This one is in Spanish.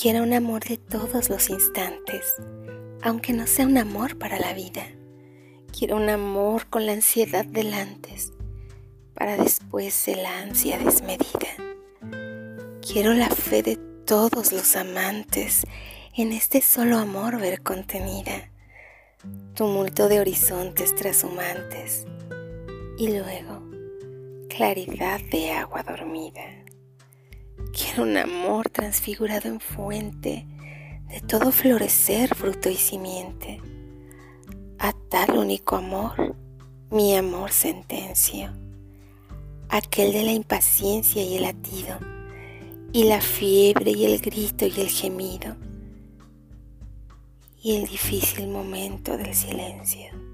Quiero un amor de todos los instantes, aunque no sea un amor para la vida. Quiero un amor con la ansiedad del antes, para después de la ansia desmedida. Quiero la fe de todos los amantes en este solo amor ver contenida, tumulto de horizontes trashumantes y luego claridad de agua dormida. Quiero un amor transfigurado en fuente de todo florecer, fruto y simiente. A tal único amor, mi amor sentencio, aquel de la impaciencia y el latido, y la fiebre y el grito y el gemido, y el difícil momento del silencio.